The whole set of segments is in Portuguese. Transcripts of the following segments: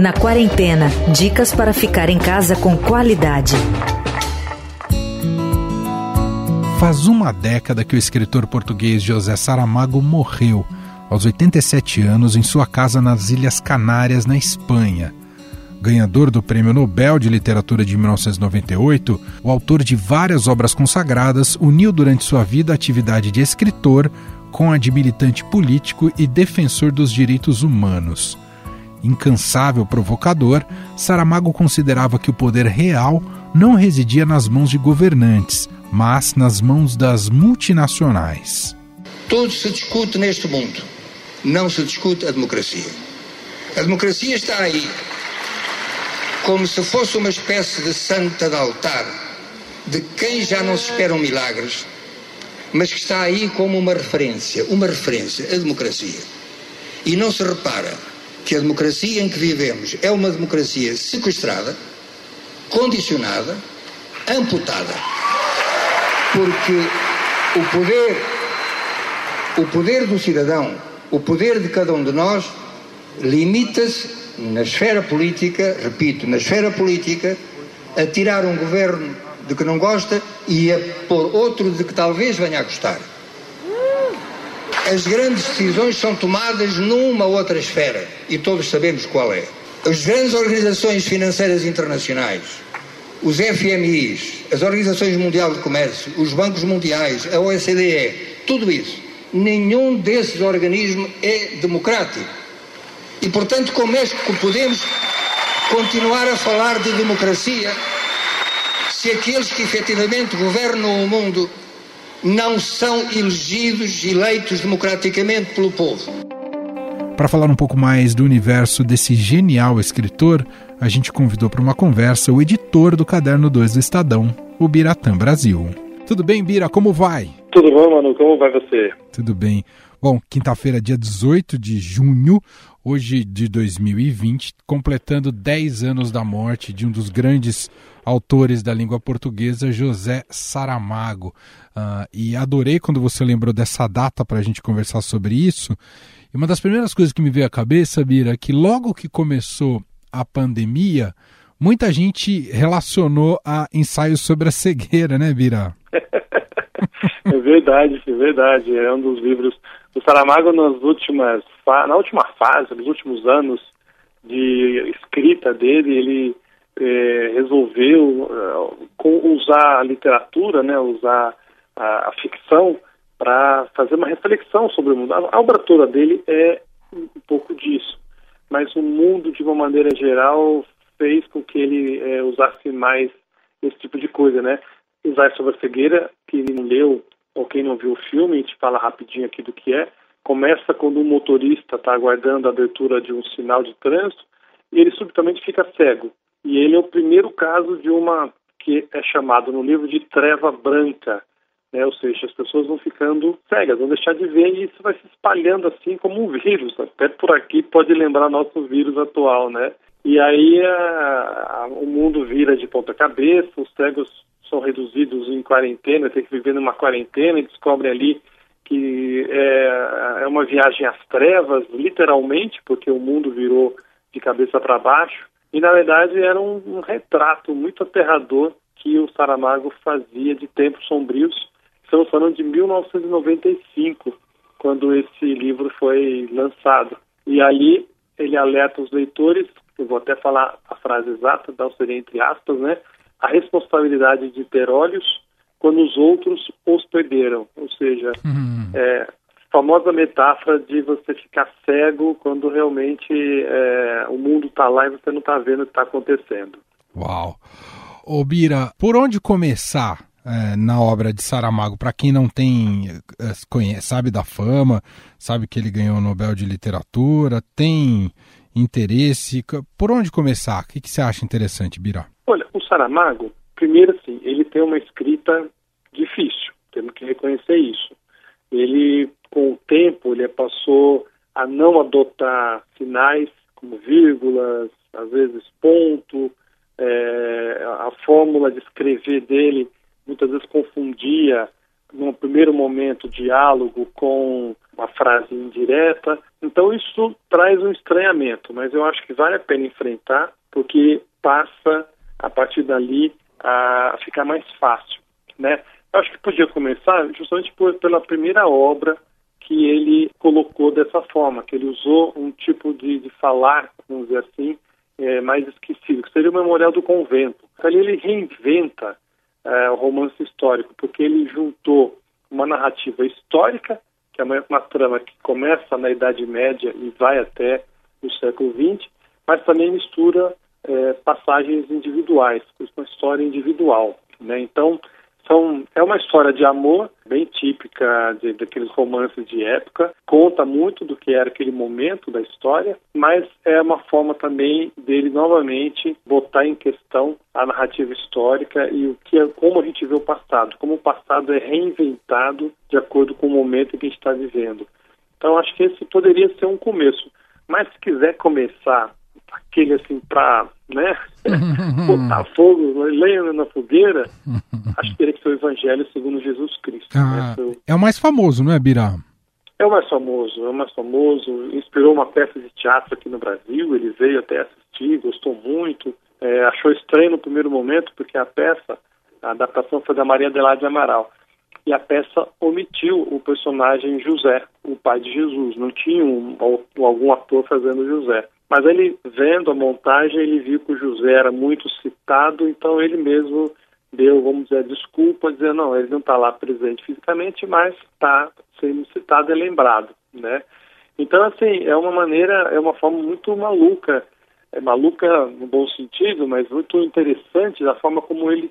Na quarentena, dicas para ficar em casa com qualidade. Faz uma década que o escritor português José Saramago morreu, aos 87 anos, em sua casa nas Ilhas Canárias, na Espanha. Ganhador do Prêmio Nobel de Literatura de 1998, o autor de várias obras consagradas uniu durante sua vida a atividade de escritor com a de militante político e defensor dos direitos humanos. Incansável provocador, Saramago considerava que o poder real não residia nas mãos de governantes, mas nas mãos das multinacionais. Tudo se discute neste mundo, não se discute a democracia. A democracia está aí como se fosse uma espécie de santa de altar, de quem já não se esperam milagres, mas que está aí como uma referência, uma referência, a democracia. E não se repara que a democracia em que vivemos é uma democracia sequestrada, condicionada, amputada porque o poder, o poder do cidadão, o poder de cada um de nós, limita-se na esfera política, repito, na esfera política, a tirar um governo de que não gosta e a pôr outro de que talvez venha a gostar. As grandes decisões são tomadas numa outra esfera e todos sabemos qual é. As grandes organizações financeiras internacionais, os FMIs, as Organizações Mundiais de Comércio, os bancos mundiais, a OCDE, tudo isso, nenhum desses organismos é democrático. E, portanto, como é que podemos continuar a falar de democracia se aqueles que efetivamente governam o mundo não são elegidos, eleitos democraticamente pelo povo? Para falar um pouco mais do universo desse genial escritor, a gente convidou para uma conversa o editor do Caderno 2 do Estadão, o Biratã Brasil. Tudo bem, Bira? Como vai? Tudo bom, Manu? Como vai você? Tudo bem. Bom, quinta-feira, dia 18 de junho, hoje de 2020, completando 10 anos da morte de um dos grandes autores da língua portuguesa, José Saramago. Uh, e adorei quando você lembrou dessa data para a gente conversar sobre isso. E uma das primeiras coisas que me veio à cabeça, Bira, é que logo que começou a pandemia, muita gente relacionou a ensaios sobre a cegueira, né, Bira? é verdade, é verdade. É um dos livros Saramago nas últimas, na última fase, nos últimos anos de escrita dele, ele é, resolveu é, usar a literatura, né, usar a, a ficção para fazer uma reflexão sobre o mundo. A, a obra toda dele é um pouco disso mas o mundo, de uma maneira geral, fez com que ele é, usasse mais esse tipo de coisa, né? Usar sobre a cegueira, quem não leu ou quem não viu o filme, a gente fala rapidinho aqui do que é. Começa quando um motorista está aguardando a abertura de um sinal de trânsito e ele subitamente fica cego. E ele é o primeiro caso de uma que é chamado no livro de treva branca, né? Ou seja, as pessoas vão ficando cegas, vão deixar de ver e isso vai se espalhando assim como um vírus. Até por aqui pode lembrar nosso vírus atual, né? E aí a, a, o mundo vira de ponta cabeça, os cegos são reduzidos em quarentena, tem que viver numa quarentena e descobrem ali que é, é uma viagem às trevas, literalmente, porque o mundo virou de cabeça para baixo. E na verdade era um, um retrato muito aterrador que o Saramago fazia de tempos sombrios Estamos falando de 1995, quando esse livro foi lançado. E ali ele alerta os leitores, eu vou até falar a frase exata, não seria entre aspas, né? A responsabilidade de ter olhos quando os outros os perderam. Ou seja, uhum. é, famosa metáfora de você ficar cego quando realmente é, o mundo está lá e você não está vendo o que está acontecendo. Uau! Ô Bira, por onde começar é, na obra de Saramago, para quem não tem, é, conhece, sabe da fama, sabe que ele ganhou o Nobel de Literatura, tem interesse, por onde começar? O que, que você acha interessante, Bira? Olha, o Saramago, primeiro assim, ele tem uma escrita difícil, temos que reconhecer isso. Ele, com o tempo, ele passou a não adotar sinais como vírgulas, às vezes ponto, é, a fórmula de escrever dele muitas vezes confundia, num primeiro momento, diálogo com uma frase indireta. Então isso traz um estranhamento, mas eu acho que vale a pena enfrentar, porque passa a partir dali a ficar mais fácil, né? Eu acho que podia começar justamente por, pela primeira obra que ele colocou dessa forma, que ele usou um tipo de, de falar, vamos dizer assim, é, mais esquecido, que seria o Memorial do Convento. Ali ele reinventa é, o romance histórico, porque ele juntou uma narrativa histórica, que é uma, uma trama que começa na Idade Média e vai até o século XX, mas também mistura é, passagens individuais, uma história individual. Né? Então, são, é uma história de amor, bem típica de, daqueles romances de época, conta muito do que era aquele momento da história, mas é uma forma também dele novamente botar em questão a narrativa histórica e o que é, como a gente vê o passado, como o passado é reinventado de acordo com o momento que a gente está vivendo. Então acho que esse poderia ser um começo. Mas se quiser começar aquele assim para né, botar fogo, lenha na fogueira, acho que teria que ser o Evangelho segundo Jesus Cristo. Ah, né? É o mais famoso, não é, Bira? É o mais famoso, é o mais famoso. Inspirou uma peça de teatro aqui no Brasil, ele veio até assistir, gostou muito. É, achou estranho no primeiro momento, porque a peça, a adaptação foi da Maria Adelaide Amaral. E a peça omitiu o personagem José, o pai de Jesus. Não tinha um, algum ator fazendo José. Mas ele, vendo a montagem, ele viu que o José era muito citado, então ele mesmo deu, vamos dizer, desculpa, dizendo, não, ele não está lá presente fisicamente, mas está sendo citado e lembrado, né? Então, assim, é uma maneira, é uma forma muito maluca, é maluca no bom sentido, mas muito interessante da forma como ele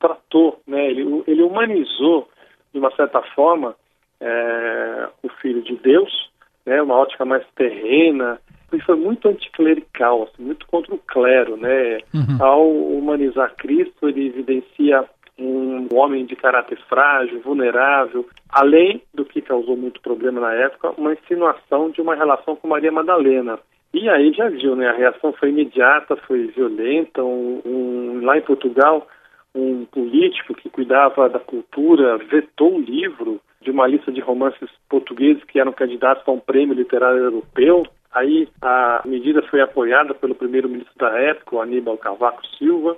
tratou, né? Ele, ele humanizou, de uma certa forma, é, o Filho de Deus, né? Uma ótica mais terrena, e foi muito anticlerical, assim, muito contra o clero, né? Uhum. Ao humanizar Cristo, ele evidencia um homem de caráter frágil, vulnerável, além do que causou muito problema na época, uma insinuação de uma relação com Maria Madalena. E aí já viu, né? A reação foi imediata, foi violenta. Um, um, lá em Portugal, um político que cuidava da cultura vetou o livro de uma lista de romances portugueses que eram candidatos a um prêmio literário europeu. Aí a medida foi apoiada pelo primeiro-ministro da época, o Aníbal Cavaco Silva.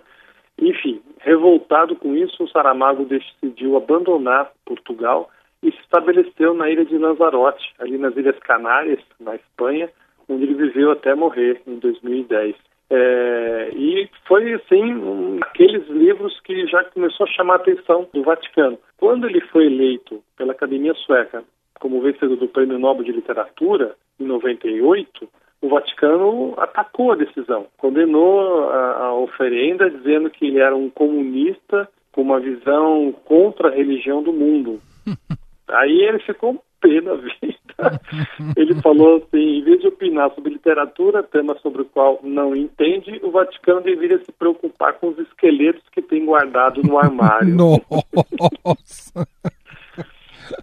Enfim, revoltado com isso, o Saramago decidiu abandonar Portugal e se estabeleceu na ilha de Lanzarote, ali nas Ilhas Canárias, na Espanha, onde ele viveu até morrer em 2010. É, e foi assim um, aqueles livros que já começou a chamar a atenção do Vaticano. Quando ele foi eleito pela Academia Sueca como vencedor do Prêmio Nobel de Literatura, em 98, o Vaticano atacou a decisão, condenou a, a oferenda, dizendo que ele era um comunista com uma visão contra a religião do mundo. Aí ele ficou pé da vida. Ele falou assim, em vez de opinar sobre literatura, tema sobre o qual não entende, o Vaticano deveria se preocupar com os esqueletos que tem guardado no armário. Nossa!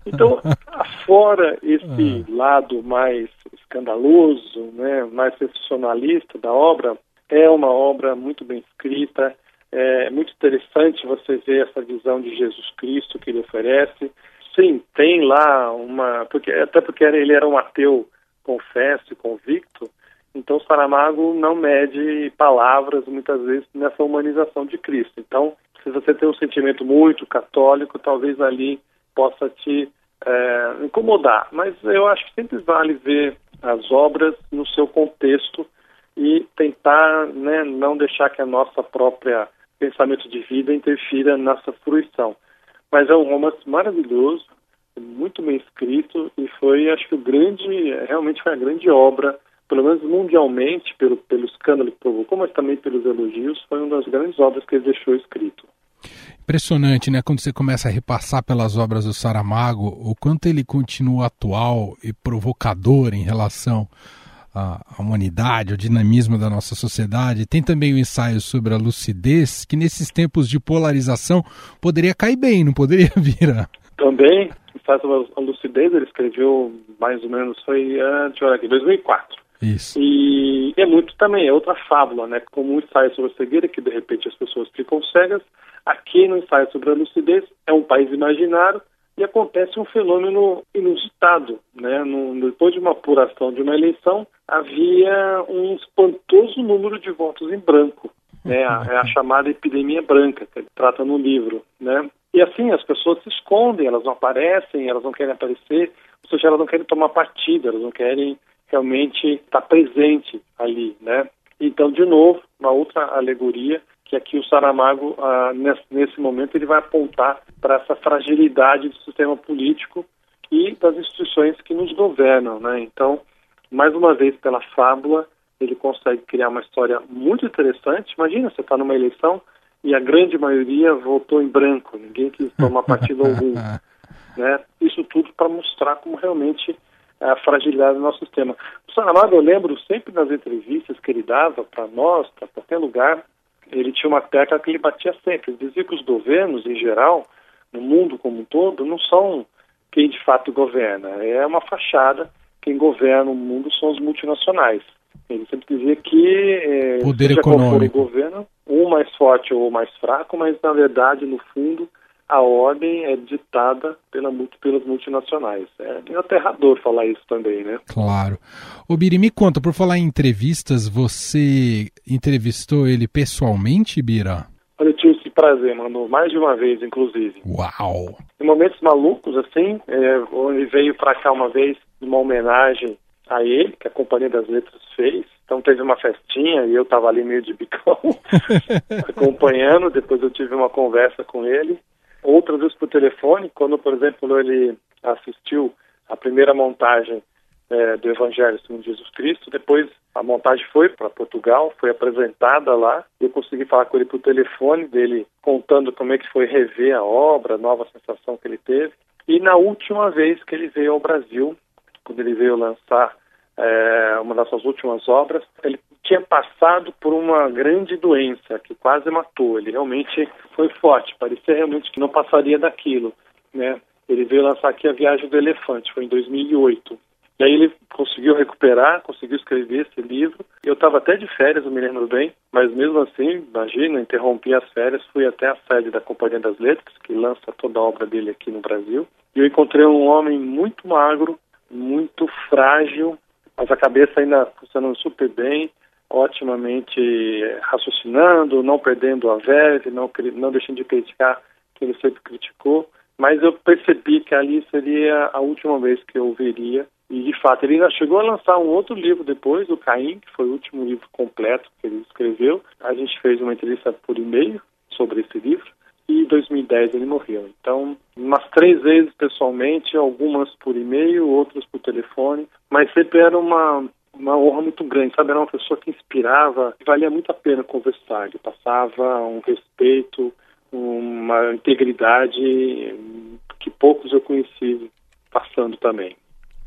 Então, fora esse ah. lado mais escandaloso, né, mais sensacionalista da obra, é uma obra muito bem escrita, é muito interessante você ver essa visão de Jesus Cristo que ele oferece. Sim, tem lá uma, porque até porque ele era um ateu confesso e convicto, então Saramago não mede palavras muitas vezes nessa humanização de Cristo. Então, se você tem um sentimento muito católico, talvez ali possa te é, incomodar. Mas eu acho que sempre vale ver as obras no seu contexto e tentar né, não deixar que a nossa própria pensamento de vida interfira nessa fruição. Mas é um romance maravilhoso, muito bem escrito e foi, acho que o grande, realmente foi a grande obra, pelo menos mundialmente, pelo, pelo escândalo que provocou, mas também pelos elogios, foi uma das grandes obras que ele deixou escrito. Impressionante, né? Quando você começa a repassar pelas obras do Saramago, o quanto ele continua atual e provocador em relação à humanidade, ao dinamismo da nossa sociedade. Tem também o um ensaio sobre a lucidez, que nesses tempos de polarização poderia cair bem, não poderia vir? Também, sobre a lucidez, ele escreveu mais ou menos, foi, deixa eu ver aqui, 2004. Isso. E é muito também, é outra fábula, né? Como um ensaio sobre a cegueira, que de repente as pessoas ficam cegas. Aqui no ensaio sobre a lucidez, é um país imaginário, e acontece um fenômeno inusitado. Né? No, depois de uma apuração de uma eleição, havia um espantoso número de votos em branco. Né? A, é a chamada epidemia branca, que ele trata no livro. Né? E assim, as pessoas se escondem, elas não aparecem, elas não querem aparecer, ou seja, elas não querem tomar partido, elas não querem realmente estar presente ali. Né? Então, de novo, uma outra alegoria que aqui o Saramago, ah, nesse, nesse, momento, ele vai apontar para essa fragilidade do sistema político e das instituições que nos governam. Né? Então, mais uma vez, pela fábula, ele consegue criar uma história muito interessante. Imagina, você está numa eleição e a grande maioria votou em branco, ninguém quis tomar partido algum. Né? Isso tudo para mostrar como realmente é a fragilidade do nosso sistema. O Saramago, eu lembro sempre nas entrevistas que ele dava para nós, para qualquer lugar, ele tinha uma tecla que ele batia sempre. Ele dizia que os governos, em geral, no mundo como um todo, não são quem de fato governa. É uma fachada. Quem governa o mundo são os multinacionais. Ele sempre dizia que é, poder econômico. o governo, um mais forte ou mais fraco, mas na verdade, no fundo, a ordem é ditada pela, pelas multinacionais. É aterrador falar isso também, né? Claro. Ô Biri, me conta, por falar em entrevistas, você entrevistou ele pessoalmente, Bira? Olha, eu tive esse prazer, mano, mais de uma vez, inclusive. Uau! Em momentos malucos, assim, é, ele veio para cá uma vez, uma homenagem a ele, que a Companhia das Letras fez. Então teve uma festinha e eu estava ali meio de bicão, acompanhando. Depois eu tive uma conversa com ele outras vezes por telefone, quando, por exemplo, ele assistiu a primeira montagem é, do Evangelho segundo Jesus Cristo, depois a montagem foi para Portugal, foi apresentada lá, eu consegui falar com ele por telefone, dele contando como é que foi rever a obra, a nova sensação que ele teve. E na última vez que ele veio ao Brasil, quando ele veio lançar é, uma das suas últimas obras, ele tinha passado por uma grande doença que quase matou. Ele realmente foi forte, parecia realmente que não passaria daquilo, né? Ele veio lançar aqui a Viagem do Elefante, foi em 2008. E aí ele conseguiu recuperar, conseguiu escrever esse livro. Eu estava até de férias, eu me lembro bem, mas mesmo assim, imagina, interrompi as férias, fui até a sede da Companhia das Letras, que lança toda a obra dele aqui no Brasil. E eu encontrei um homem muito magro, muito frágil, mas a cabeça ainda funcionando super bem, otimamente raciocinando, não perdendo a verve, não, não deixando de criticar quem ele sempre criticou. Mas eu percebi que ali seria a última vez que eu veria. E, de fato, ele ainda chegou a lançar um outro livro depois, o Caim, que foi o último livro completo que ele escreveu. A gente fez uma entrevista por e-mail sobre esse livro e em 2010 ele morreu. Então, umas três vezes pessoalmente, algumas por e-mail, outras por telefone, mas sempre era uma uma honra muito grande, sabe? Era uma pessoa que inspirava, valia muito a pena conversar. Ele passava um respeito, uma integridade que poucos eu conheci passando também.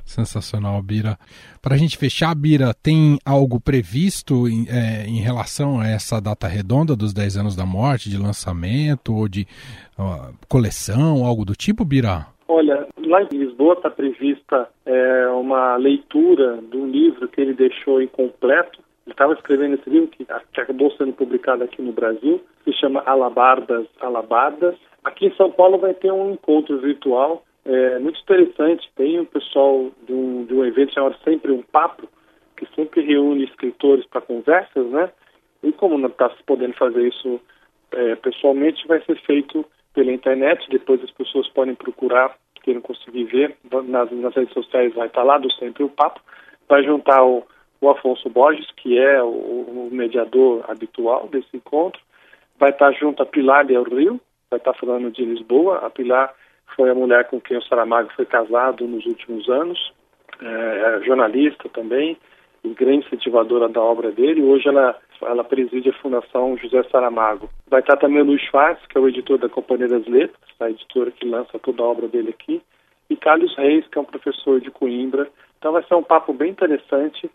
Sensacional, Bira. Para a gente fechar, Bira, tem algo previsto em, é, em, relação a essa data redonda dos 10 anos da morte, de lançamento ou de uh, coleção, algo do tipo, Bira? Olha, lá em Lisboa está prevista é, uma leitura de um livro que ele deixou incompleto. Ele estava escrevendo esse livro que, que acabou sendo publicado aqui no Brasil, que chama Alabardas, Alabardas. Aqui em São Paulo vai ter um encontro virtual é muito interessante. Tem um pessoal de um, de um evento chamado Sempre um Papo, que sempre reúne escritores para conversas, né? E como não está se podendo fazer isso é, pessoalmente, vai ser feito pela internet. Depois as pessoas podem procurar, quem não conseguir ver, nas, nas redes sociais vai estar tá lá do Sempre o Papo. Vai juntar o, o Afonso Borges, que é o, o, mediador habitual desse encontro. Vai estar tá junto a Pilar Del Rio, vai estar tá falando de Lisboa. A Pilar foi a mulher com quem o Saramago foi casado nos últimos anos, é, é jornalista também, e grande incentivadora da obra dele. Hoje ela, ela preside a Fundação José Saramago. Vai estar também o Luiz Schwartz, que é o editor da Companhia das Letras, a editora que lança toda a obra dele aqui, e Carlos Reis, que é um professor de Coimbra. Então vai ser um papo bem interessante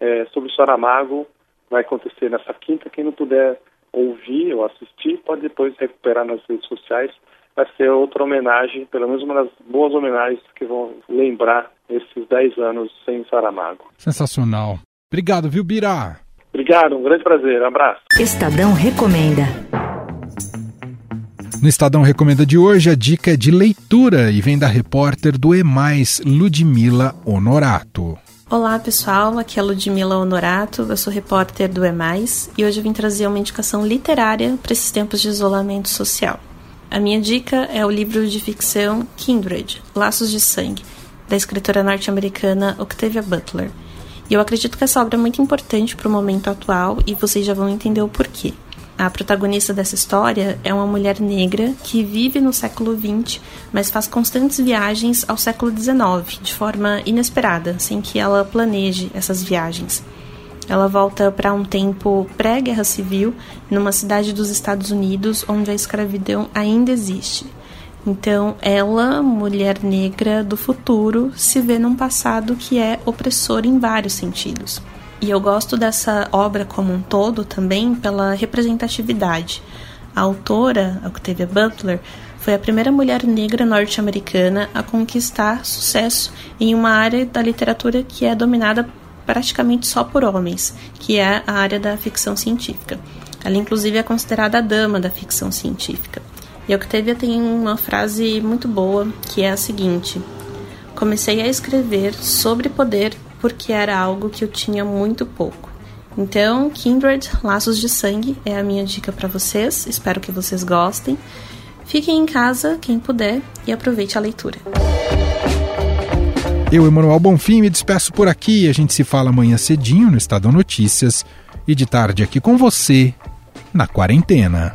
é, sobre o Saramago. Vai acontecer nessa quinta. Quem não puder ouvir ou assistir, pode depois recuperar nas redes sociais vai ser outra homenagem, pelo menos uma das boas homenagens que vão lembrar esses 10 anos sem Saramago. Sensacional. Obrigado, viu, Bira? Obrigado, um grande prazer. Um abraço. Estadão Recomenda. No Estadão Recomenda de hoje, a dica é de leitura e vem da repórter do EMAIS, Ludmila Honorato. Olá pessoal, aqui é Ludmila Honorato, eu sou repórter do EMAIS e hoje eu vim trazer uma indicação literária para esses tempos de isolamento social. A minha dica é o livro de ficção Kindred, Laços de Sangue, da escritora norte-americana Octavia Butler. E eu acredito que essa obra é muito importante para o momento atual e vocês já vão entender o porquê. A protagonista dessa história é uma mulher negra que vive no século XX, mas faz constantes viagens ao século XIX, de forma inesperada, sem que ela planeje essas viagens. Ela volta para um tempo pré-guerra civil, numa cidade dos Estados Unidos onde a escravidão ainda existe. Então, ela, mulher negra do futuro, se vê num passado que é opressor em vários sentidos. E eu gosto dessa obra como um todo também pela representatividade. A autora, Octavia Butler, foi a primeira mulher negra norte-americana a conquistar sucesso em uma área da literatura que é dominada praticamente só por homens, que é a área da ficção científica. Ela, inclusive, é considerada a dama da ficção científica. E Octavia tem uma frase muito boa que é a seguinte: Comecei a escrever sobre poder porque era algo que eu tinha muito pouco. Então, Kindred, Laços de Sangue é a minha dica para vocês. Espero que vocês gostem. Fiquem em casa, quem puder, e aproveite a leitura. Eu, Emanuel Bonfim, me despeço por aqui. A gente se fala amanhã cedinho no Estadão Notícias e de tarde aqui com você na quarentena.